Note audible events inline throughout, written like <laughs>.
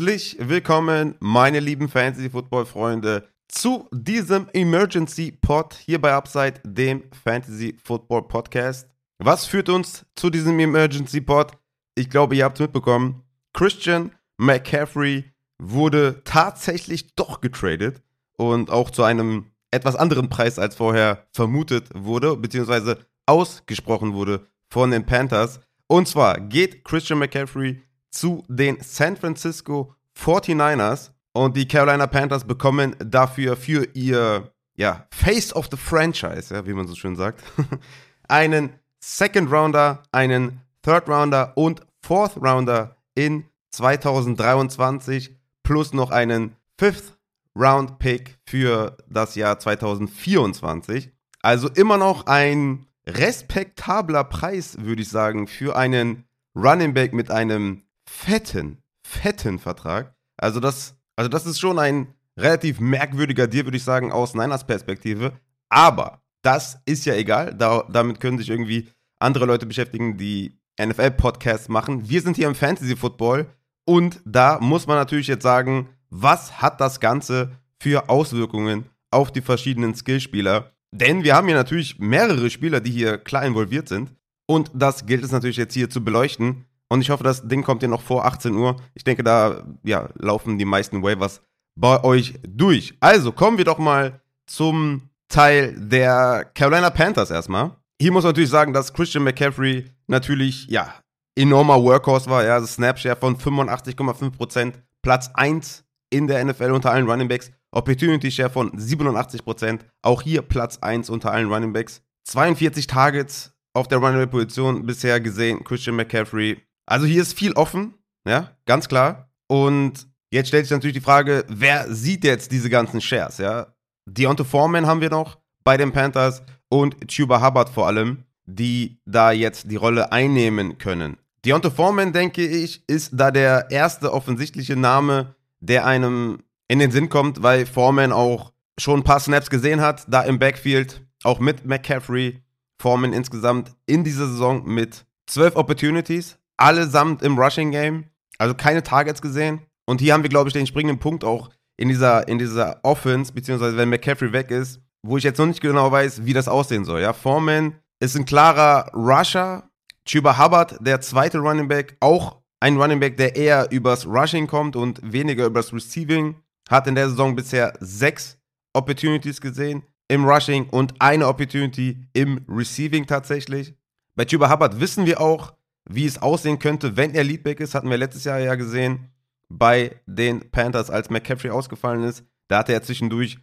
Herzlich willkommen, meine lieben Fantasy-Football-Freunde, zu diesem Emergency Pod hier bei Upside, dem Fantasy-Football-Podcast. Was führt uns zu diesem Emergency Pod? Ich glaube, ihr habt es mitbekommen. Christian McCaffrey wurde tatsächlich doch getradet und auch zu einem etwas anderen Preis als vorher vermutet wurde, beziehungsweise ausgesprochen wurde von den Panthers. Und zwar geht Christian McCaffrey zu den San Francisco 49ers und die Carolina Panthers bekommen dafür für ihr ja, Face of the Franchise, ja, wie man so schön sagt, <laughs> einen Second Rounder, einen Third Rounder und Fourth Rounder in 2023 plus noch einen Fifth Round Pick für das Jahr 2024. Also immer noch ein respektabler Preis, würde ich sagen, für einen Running Back mit einem fetten, fetten Vertrag. Also das, also das ist schon ein relativ merkwürdiger Deal, würde ich sagen, aus Niners Perspektive. Aber das ist ja egal. Da, damit können sich irgendwie andere Leute beschäftigen, die NFL-Podcasts machen. Wir sind hier im Fantasy Football und da muss man natürlich jetzt sagen, was hat das Ganze für Auswirkungen auf die verschiedenen Skillspieler? Denn wir haben hier natürlich mehrere Spieler, die hier klar involviert sind. Und das gilt es natürlich jetzt hier zu beleuchten. Und ich hoffe, das Ding kommt hier noch vor 18 Uhr. Ich denke, da ja, laufen die meisten Waivers bei euch durch. Also kommen wir doch mal zum Teil der Carolina Panthers erstmal. Hier muss man natürlich sagen, dass Christian McCaffrey natürlich, ja, enormer Workhorse war. Ja, also Snapshare von 85,5%, Platz 1 in der NFL unter allen Runningbacks. Opportunity Share von 87%, auch hier Platz 1 unter allen Runningbacks. 42 Targets auf der Running-Position bisher gesehen, Christian McCaffrey. Also hier ist viel offen, ja, ganz klar. Und jetzt stellt sich natürlich die Frage, wer sieht jetzt diese ganzen Shares, ja? Deontay Foreman haben wir noch bei den Panthers und Chuba Hubbard vor allem, die da jetzt die Rolle einnehmen können. Deontay Foreman, denke ich, ist da der erste offensichtliche Name, der einem in den Sinn kommt, weil Foreman auch schon ein paar Snaps gesehen hat, da im Backfield, auch mit McCaffrey. Foreman insgesamt in dieser Saison mit zwölf Opportunities, allesamt im Rushing Game, also keine Targets gesehen. Und hier haben wir, glaube ich, den springenden Punkt auch in dieser, in dieser Offense, beziehungsweise wenn McCaffrey weg ist, wo ich jetzt noch nicht genau weiß, wie das aussehen soll. Ja, Foreman ist ein klarer Rusher. Chuba Hubbard, der zweite Running Back, auch ein Running Back, der eher übers Rushing kommt und weniger übers Receiving. Hat in der Saison bisher sechs Opportunities gesehen im Rushing und eine Opportunity im Receiving tatsächlich. Bei Chuba Hubbard wissen wir auch, wie es aussehen könnte, wenn er Leadback ist. Hatten wir letztes Jahr ja gesehen bei den Panthers, als McCaffrey ausgefallen ist. Da hatte er zwischendurch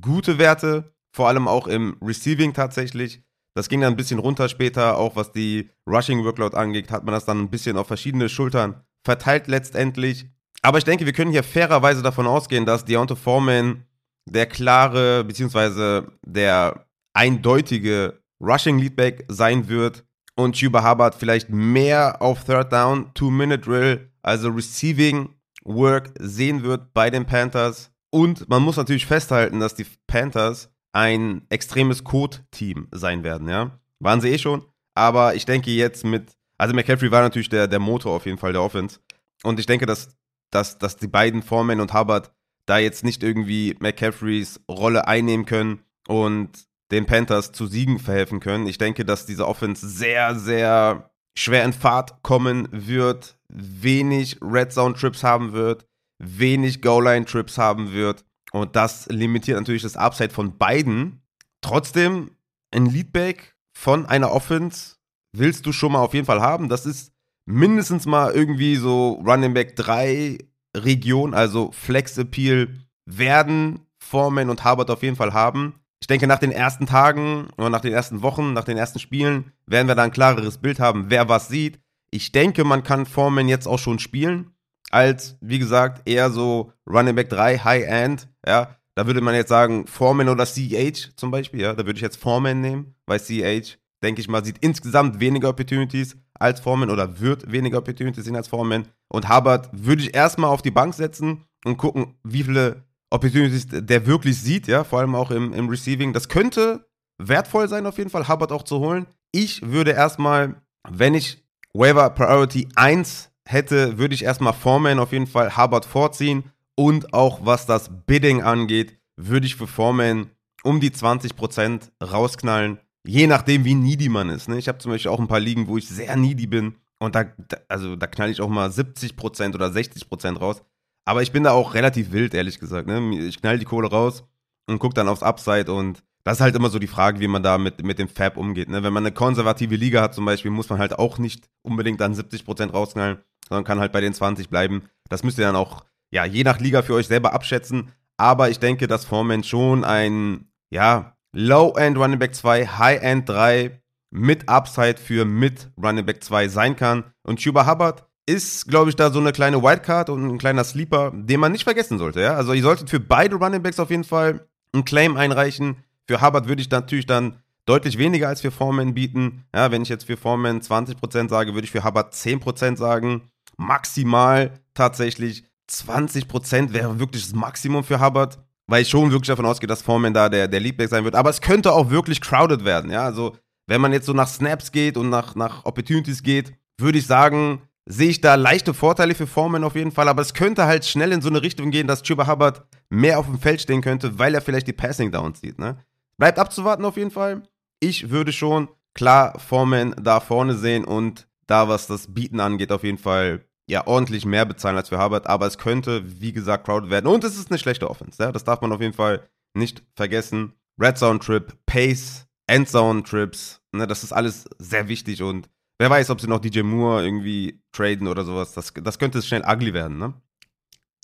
gute Werte, vor allem auch im Receiving tatsächlich. Das ging dann ein bisschen runter später, auch was die Rushing Workload angeht, hat man das dann ein bisschen auf verschiedene Schultern verteilt letztendlich. Aber ich denke, wir können hier fairerweise davon ausgehen, dass Deontay Foreman der klare, beziehungsweise der eindeutige Rushing Leadback sein wird und Chuba Hubbard vielleicht mehr auf Third Down, Two-Minute Drill, also Receiving Work sehen wird bei den Panthers. Und man muss natürlich festhalten, dass die Panthers ein extremes Code-Team sein werden, ja. Waren sie eh schon. Aber ich denke jetzt mit, also McCaffrey war natürlich der, der Motor auf jeden Fall der Offense. Und ich denke, dass dass, dass die beiden Foreman und Hubbard da jetzt nicht irgendwie McCaffreys Rolle einnehmen können und den Panthers zu Siegen verhelfen können. Ich denke, dass diese Offense sehr, sehr schwer in Fahrt kommen wird, wenig Red Zone Trips haben wird, wenig Goal Line Trips haben wird und das limitiert natürlich das Upside von beiden. Trotzdem ein Leadback von einer Offense willst du schon mal auf jeden Fall haben. Das ist mindestens mal irgendwie so Running Back 3 Region, also Flex Appeal, werden Foreman und Harbert auf jeden Fall haben. Ich denke, nach den ersten Tagen oder nach den ersten Wochen, nach den ersten Spielen, werden wir da ein klareres Bild haben, wer was sieht. Ich denke, man kann Foreman jetzt auch schon spielen, als, wie gesagt, eher so Running Back 3, High End, ja. Da würde man jetzt sagen, Foreman oder CH zum Beispiel, ja. Da würde ich jetzt Foreman nehmen, weil CH, denke ich mal, sieht insgesamt weniger Opportunities als Foreman oder wird weniger Opportunities sehen als Foreman. Und Hubbard würde ich erstmal auf die Bank setzen und gucken, wie viele Opportunities der wirklich sieht, ja, vor allem auch im, im Receiving. Das könnte wertvoll sein, auf jeden Fall, Hubbard auch zu holen. Ich würde erstmal, wenn ich Waiver Priority 1 hätte, würde ich erstmal Foreman auf jeden Fall Hubbard vorziehen. Und auch was das Bidding angeht, würde ich für Foreman um die 20% rausknallen. Je nachdem, wie needy man ist. Ne? Ich habe zum Beispiel auch ein paar Ligen, wo ich sehr needy bin. Und da, also, da knall ich auch mal 70% oder 60% raus. Aber ich bin da auch relativ wild, ehrlich gesagt. Ne? Ich knall die Kohle raus und gucke dann aufs Upside. Und das ist halt immer so die Frage, wie man da mit, mit dem Fab umgeht. Ne? Wenn man eine konservative Liga hat zum Beispiel, muss man halt auch nicht unbedingt dann 70% rausknallen, sondern kann halt bei den 20 bleiben. Das müsst ihr dann auch, ja, je nach Liga für euch selber abschätzen. Aber ich denke, dass Foreman schon ein, ja, Low-End Running Back 2, High-End 3 mit Upside für mit Running Back 2 sein kann. Und Chuba Hubbard ist, glaube ich, da so eine kleine Wildcard und ein kleiner Sleeper, den man nicht vergessen sollte. Ja? Also ihr solltet für beide Running Backs auf jeden Fall einen Claim einreichen. Für Hubbard würde ich natürlich dann deutlich weniger als für Foreman bieten. Ja, wenn ich jetzt für Foreman 20% sage, würde ich für Hubbard 10% sagen. Maximal tatsächlich 20% wäre wirklich das Maximum für Hubbard weil ich schon wirklich davon ausgehe, dass Foreman da der, der Leadback sein wird. Aber es könnte auch wirklich crowded werden, ja. Also, wenn man jetzt so nach Snaps geht und nach, nach Opportunities geht, würde ich sagen, sehe ich da leichte Vorteile für Foreman auf jeden Fall. Aber es könnte halt schnell in so eine Richtung gehen, dass Chuba Hubbard mehr auf dem Feld stehen könnte, weil er vielleicht die Passing Downs sieht, ne? Bleibt abzuwarten auf jeden Fall. Ich würde schon klar Foreman da vorne sehen und da, was das Bieten angeht, auf jeden Fall ja ordentlich mehr bezahlen als für Harvard, aber es könnte, wie gesagt, crowded werden. Und es ist eine schlechte Offense. Ja? Das darf man auf jeden Fall nicht vergessen. Red Zone Trip, Pace, Endzone Trips, ne? das ist alles sehr wichtig und wer weiß, ob sie noch DJ Moore irgendwie traden oder sowas. Das, das könnte schnell ugly werden. Ne?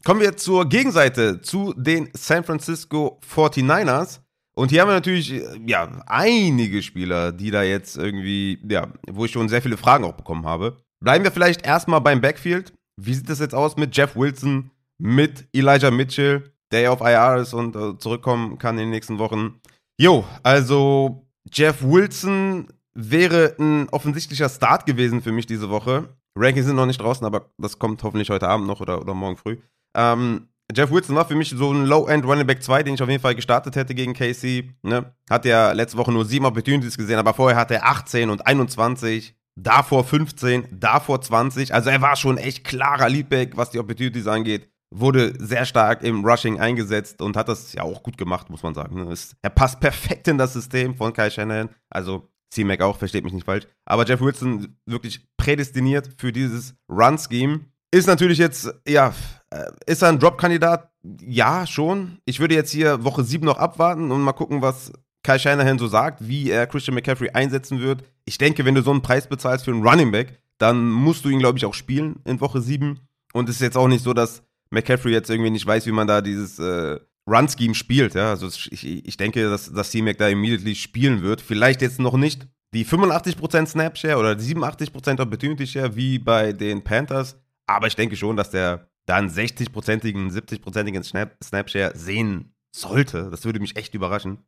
Kommen wir zur Gegenseite, zu den San Francisco 49ers. Und hier haben wir natürlich, ja, einige Spieler, die da jetzt irgendwie, ja, wo ich schon sehr viele Fragen auch bekommen habe. Bleiben wir vielleicht erstmal beim Backfield. Wie sieht das jetzt aus mit Jeff Wilson, mit Elijah Mitchell, der ja auf IR ist und äh, zurückkommen kann in den nächsten Wochen? Jo, also Jeff Wilson wäre ein offensichtlicher Start gewesen für mich diese Woche. Rankings sind noch nicht draußen, aber das kommt hoffentlich heute Abend noch oder, oder morgen früh. Ähm, Jeff Wilson war für mich so ein Low-End Running Back 2, den ich auf jeden Fall gestartet hätte gegen Casey. Ne? Hat ja letzte Woche nur sieben Opportunities gesehen, aber vorher hatte er 18 und 21 davor 15, davor 20. Also er war schon echt klarer Leadback, was die Opportunities angeht. Wurde sehr stark im Rushing eingesetzt und hat das ja auch gut gemacht, muss man sagen. Er passt perfekt in das System von Kai Shanahan. Also C-Mac auch, versteht mich nicht falsch. Aber Jeff Wilson wirklich prädestiniert für dieses Run-Scheme. Ist natürlich jetzt, ja, äh, ist er ein Drop-Kandidat? Ja, schon. Ich würde jetzt hier Woche 7 noch abwarten und mal gucken, was Kai Shanahan so sagt, wie er Christian McCaffrey einsetzen wird. Ich denke, wenn du so einen Preis bezahlst für einen Running Back, dann musst du ihn, glaube ich, auch spielen in Woche 7. Und es ist jetzt auch nicht so, dass McCaffrey jetzt irgendwie nicht weiß, wie man da dieses äh, Run-Scheme spielt. Ja? Also ich, ich denke, dass, dass C-Mac da immediately spielen wird. Vielleicht jetzt noch nicht die 85% Snap-Share oder die 87% Opportunity-Share wie bei den Panthers. Aber ich denke schon, dass der dann 60%igen, 70%igen Snap-Share sehen sollte. Das würde mich echt überraschen.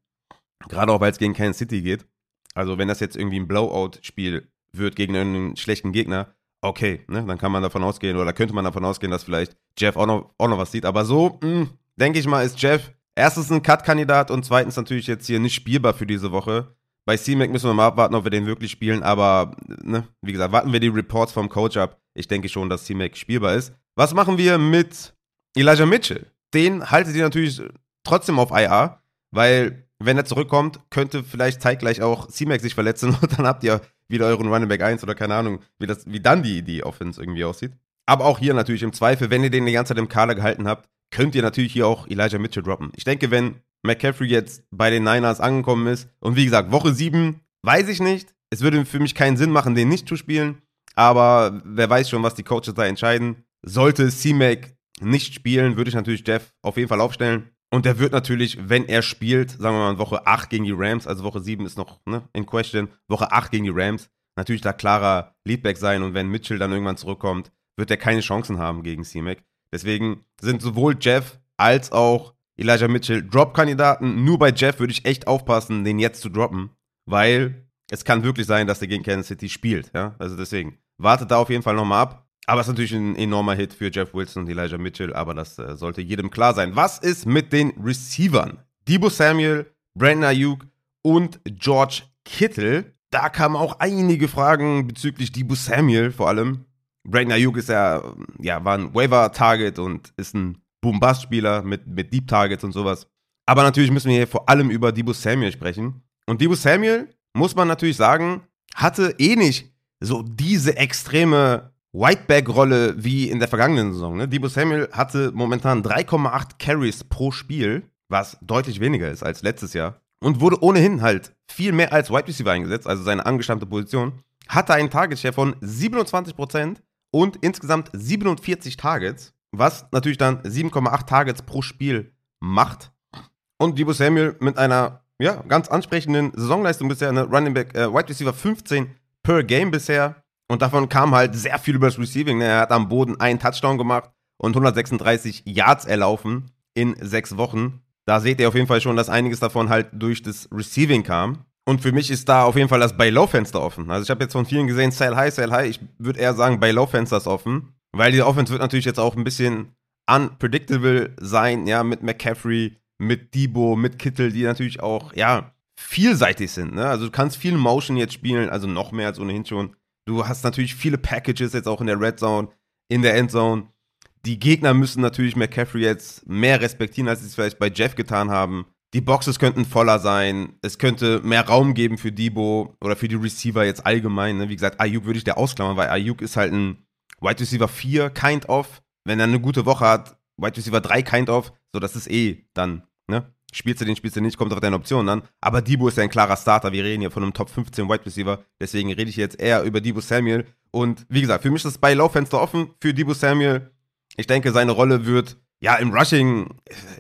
Gerade auch, weil es gegen Kansas City geht. Also, wenn das jetzt irgendwie ein Blowout-Spiel wird gegen einen schlechten Gegner, okay, ne, dann kann man davon ausgehen oder könnte man davon ausgehen, dass vielleicht Jeff auch noch, auch noch was sieht. Aber so, hm, denke ich mal, ist Jeff erstens ein Cut-Kandidat und zweitens natürlich jetzt hier nicht spielbar für diese Woche. Bei C-Mac müssen wir mal abwarten, ob wir den wirklich spielen, aber ne, wie gesagt, warten wir die Reports vom Coach ab. Ich denke schon, dass C-Mac spielbar ist. Was machen wir mit Elijah Mitchell? Den haltet ihr natürlich trotzdem auf IR, weil wenn er zurückkommt, könnte vielleicht zeitgleich auch C-Mac sich verletzen <laughs> und dann habt ihr wieder euren Running Back 1 oder keine Ahnung, wie, das, wie dann die, die Offense irgendwie aussieht. Aber auch hier natürlich im Zweifel, wenn ihr den die ganze Zeit im Kader gehalten habt, könnt ihr natürlich hier auch Elijah Mitchell droppen. Ich denke, wenn McCaffrey jetzt bei den Niners angekommen ist und wie gesagt, Woche 7, weiß ich nicht. Es würde für mich keinen Sinn machen, den nicht zu spielen. Aber wer weiß schon, was die Coaches da entscheiden. Sollte C-Mac nicht spielen, würde ich natürlich Jeff auf jeden Fall aufstellen. Und der wird natürlich, wenn er spielt, sagen wir mal Woche 8 gegen die Rams, also Woche 7 ist noch ne, in question, Woche 8 gegen die Rams, natürlich da klarer Leadback sein und wenn Mitchell dann irgendwann zurückkommt, wird er keine Chancen haben gegen C-Mac. Deswegen sind sowohl Jeff als auch Elijah Mitchell Drop-Kandidaten. Nur bei Jeff würde ich echt aufpassen, den jetzt zu droppen, weil es kann wirklich sein, dass der gegen Kansas City spielt. Ja? Also deswegen, wartet da auf jeden Fall nochmal ab. Aber es ist natürlich ein enormer Hit für Jeff Wilson und Elijah Mitchell, aber das äh, sollte jedem klar sein. Was ist mit den Receivern? Debo Samuel, Brandon Ayuk und George Kittle. Da kamen auch einige Fragen bezüglich Debo Samuel vor allem. Brandon Ayuk ist ja, ja, war ein Waiver-Target und ist ein Boom-Bust-Spieler mit, mit Deep-Targets und sowas. Aber natürlich müssen wir hier vor allem über Debo Samuel sprechen. Und Debo Samuel, muss man natürlich sagen, hatte eh nicht so diese extreme Whiteback-Rolle wie in der vergangenen Saison. Ne? Debo Samuel hatte momentan 3,8 Carries pro Spiel, was deutlich weniger ist als letztes Jahr. Und wurde ohnehin halt viel mehr als Wide Receiver eingesetzt, also seine angestammte Position. Hatte einen Target-Share von 27% und insgesamt 47 Targets, was natürlich dann 7,8 Targets pro Spiel macht. Und Debo Samuel mit einer ja, ganz ansprechenden Saisonleistung bisher, ne? Running Back, äh, Wide Receiver 15 per Game bisher. Und davon kam halt sehr viel übers Receiving. Ne? Er hat am Boden einen Touchdown gemacht und 136 Yards erlaufen in sechs Wochen. Da seht ihr auf jeden Fall schon, dass einiges davon halt durch das Receiving kam. Und für mich ist da auf jeden Fall das Buy-Low-Fenster offen. Also ich habe jetzt von vielen gesehen, sell high, sell high. Ich würde eher sagen, Buy-Low-Fenster ist offen. Weil die Offense wird natürlich jetzt auch ein bisschen unpredictable sein, ja, mit McCaffrey, mit Debo, mit Kittel, die natürlich auch, ja, vielseitig sind. Ne? Also du kannst viel Motion jetzt spielen, also noch mehr als ohnehin schon. Du hast natürlich viele Packages jetzt auch in der Red Zone, in der Endzone. Die Gegner müssen natürlich McCaffrey jetzt mehr respektieren, als sie es vielleicht bei Jeff getan haben. Die Boxes könnten voller sein. Es könnte mehr Raum geben für Debo oder für die Receiver jetzt allgemein. Ne? Wie gesagt, Ayuk würde ich da ausklammern, weil Ayuk ist halt ein Wide Receiver 4, kind of. Wenn er eine gute Woche hat, Wide Receiver 3, kind of. So, das ist eh dann Ne? Spielst du den, spielst du nicht, kommt auf deine Optionen an. Aber Debo ist ja ein klarer Starter. Wir reden hier von einem Top 15 Wide Receiver. Deswegen rede ich jetzt eher über Debo Samuel. Und wie gesagt, für mich ist das bei Laufenster offen für Debo Samuel. Ich denke, seine Rolle wird, ja, im Rushing,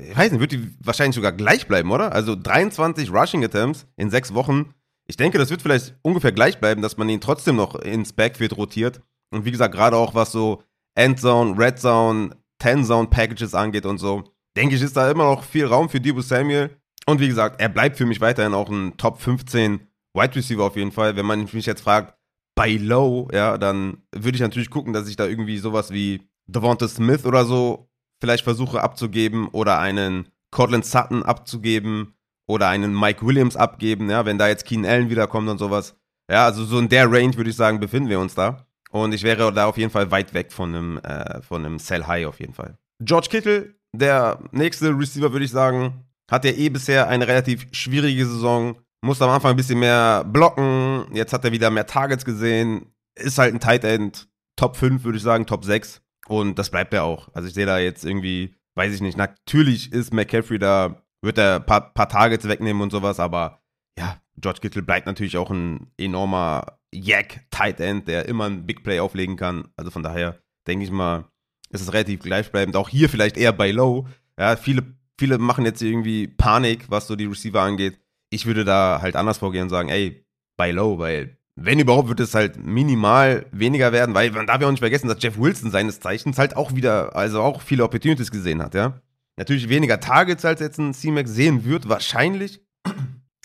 ich weiß nicht, wird die wahrscheinlich sogar gleich bleiben, oder? Also 23 Rushing Attempts in sechs Wochen. Ich denke, das wird vielleicht ungefähr gleich bleiben, dass man ihn trotzdem noch ins Backfield rotiert. Und wie gesagt, gerade auch was so Endzone, Red Zone, Ten Zone Packages angeht und so denke ich, ist da immer noch viel Raum für Debo Samuel. Und wie gesagt, er bleibt für mich weiterhin auch ein Top 15 Wide Receiver auf jeden Fall. Wenn man mich jetzt fragt, bei Low, ja, dann würde ich natürlich gucken, dass ich da irgendwie sowas wie Devonta Smith oder so vielleicht versuche abzugeben oder einen Cortland Sutton abzugeben oder einen Mike Williams abgeben, ja, wenn da jetzt Keen Allen wiederkommt und sowas. Ja, also so in der Range würde ich sagen, befinden wir uns da. Und ich wäre da auf jeden Fall weit weg von einem, äh, von einem Sell High auf jeden Fall. George Kittle der nächste Receiver, würde ich sagen, hat ja eh bisher eine relativ schwierige Saison. Musste am Anfang ein bisschen mehr blocken. Jetzt hat er wieder mehr Targets gesehen. Ist halt ein Tight End. Top 5, würde ich sagen, Top 6. Und das bleibt er auch. Also ich sehe da jetzt irgendwie, weiß ich nicht, natürlich ist McCaffrey da, wird er ein paar, paar Targets wegnehmen und sowas, aber ja, George Kittle bleibt natürlich auch ein enormer Jack Tight End, der immer ein Big Play auflegen kann. Also von daher denke ich mal, ist es relativ gleichbleibend. Auch hier vielleicht eher bei Low. Ja, viele, viele machen jetzt irgendwie Panik, was so die Receiver angeht. Ich würde da halt anders vorgehen und sagen, ey, bei Low, weil wenn überhaupt, wird es halt minimal weniger werden, weil man darf ja auch nicht vergessen, dass Jeff Wilson seines Zeichens halt auch wieder, also auch viele Opportunities gesehen hat, ja. Natürlich weniger Targets als jetzt ein C-Max sehen wird, wahrscheinlich.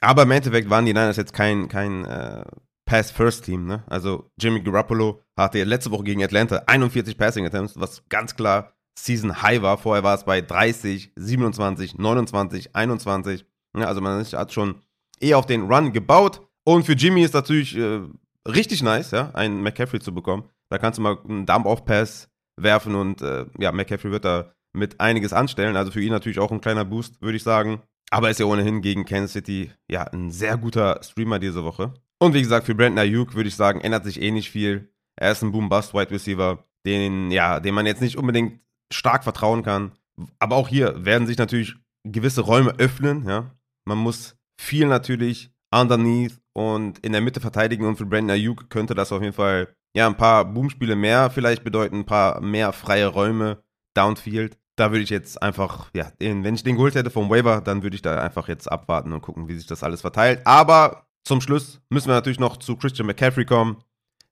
Aber im Endeffekt waren die Niners jetzt kein, kein äh, Pass-First-Team. Ne? Also Jimmy Garoppolo hatte letzte Woche gegen Atlanta 41 Passing Attempts, was ganz klar Season High war. Vorher war es bei 30, 27, 29, 21. Ja, also man hat schon eher auf den Run gebaut. Und für Jimmy ist natürlich äh, richtig nice, ja, einen McCaffrey zu bekommen. Da kannst du mal einen Dump-Off-Pass werfen und äh, ja, McCaffrey wird da mit einiges anstellen. Also für ihn natürlich auch ein kleiner Boost, würde ich sagen. Aber ist ja ohnehin gegen Kansas City ja ein sehr guter Streamer diese Woche. Und wie gesagt, für Brandon Ayuk würde ich sagen, ändert sich eh nicht viel. Er ist ein Boom-Bust-Wide Receiver, den, ja, dem man jetzt nicht unbedingt stark vertrauen kann. Aber auch hier werden sich natürlich gewisse Räume öffnen, ja. Man muss viel natürlich underneath und in der Mitte verteidigen und für Brandon Ayuk könnte das auf jeden Fall ja ein paar Boomspiele mehr vielleicht bedeuten, ein paar mehr freie Räume downfield. Da würde ich jetzt einfach, ja, wenn ich den geholt hätte vom Waiver, dann würde ich da einfach jetzt abwarten und gucken, wie sich das alles verteilt. Aber zum Schluss müssen wir natürlich noch zu Christian McCaffrey kommen,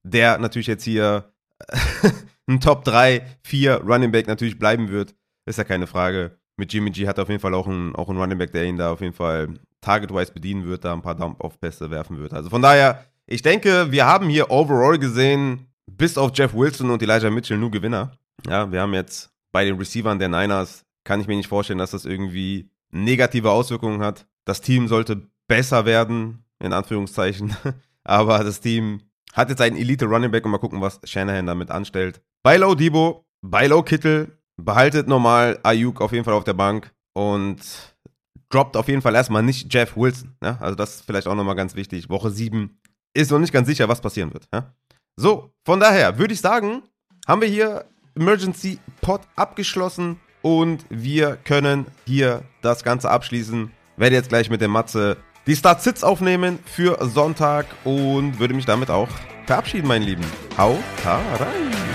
der natürlich jetzt hier <laughs> ein Top 3, 4 Running Back natürlich bleiben wird. Ist ja keine Frage. Mit Jimmy G hat er auf jeden Fall auch einen, auch einen Running Back, der ihn da auf jeden Fall target-wise bedienen wird, da ein paar Dump-Off-Pässe werfen wird. Also von daher, ich denke, wir haben hier overall gesehen, bis auf Jeff Wilson und Elijah Mitchell nur Gewinner. Ja, wir haben jetzt bei den Receivern der Niners, kann ich mir nicht vorstellen, dass das irgendwie negative Auswirkungen hat. Das Team sollte besser werden, in Anführungszeichen. <laughs> Aber das Team hat jetzt einen Elite Running Back und mal gucken, was Shanahan damit anstellt. Bei Low Debo, bei Low Kittel, behaltet normal Ayuk auf jeden Fall auf der Bank und droppt auf jeden Fall erstmal nicht Jeff Wilson. Ja? Also das ist vielleicht auch nochmal ganz wichtig. Woche 7 ist noch nicht ganz sicher, was passieren wird. Ja? So, von daher würde ich sagen, haben wir hier Emergency Pod abgeschlossen und wir können hier das Ganze abschließen. Werde jetzt gleich mit der Matze die Start-Sits aufnehmen für Sonntag und würde mich damit auch verabschieden, meine Lieben. Hau rein!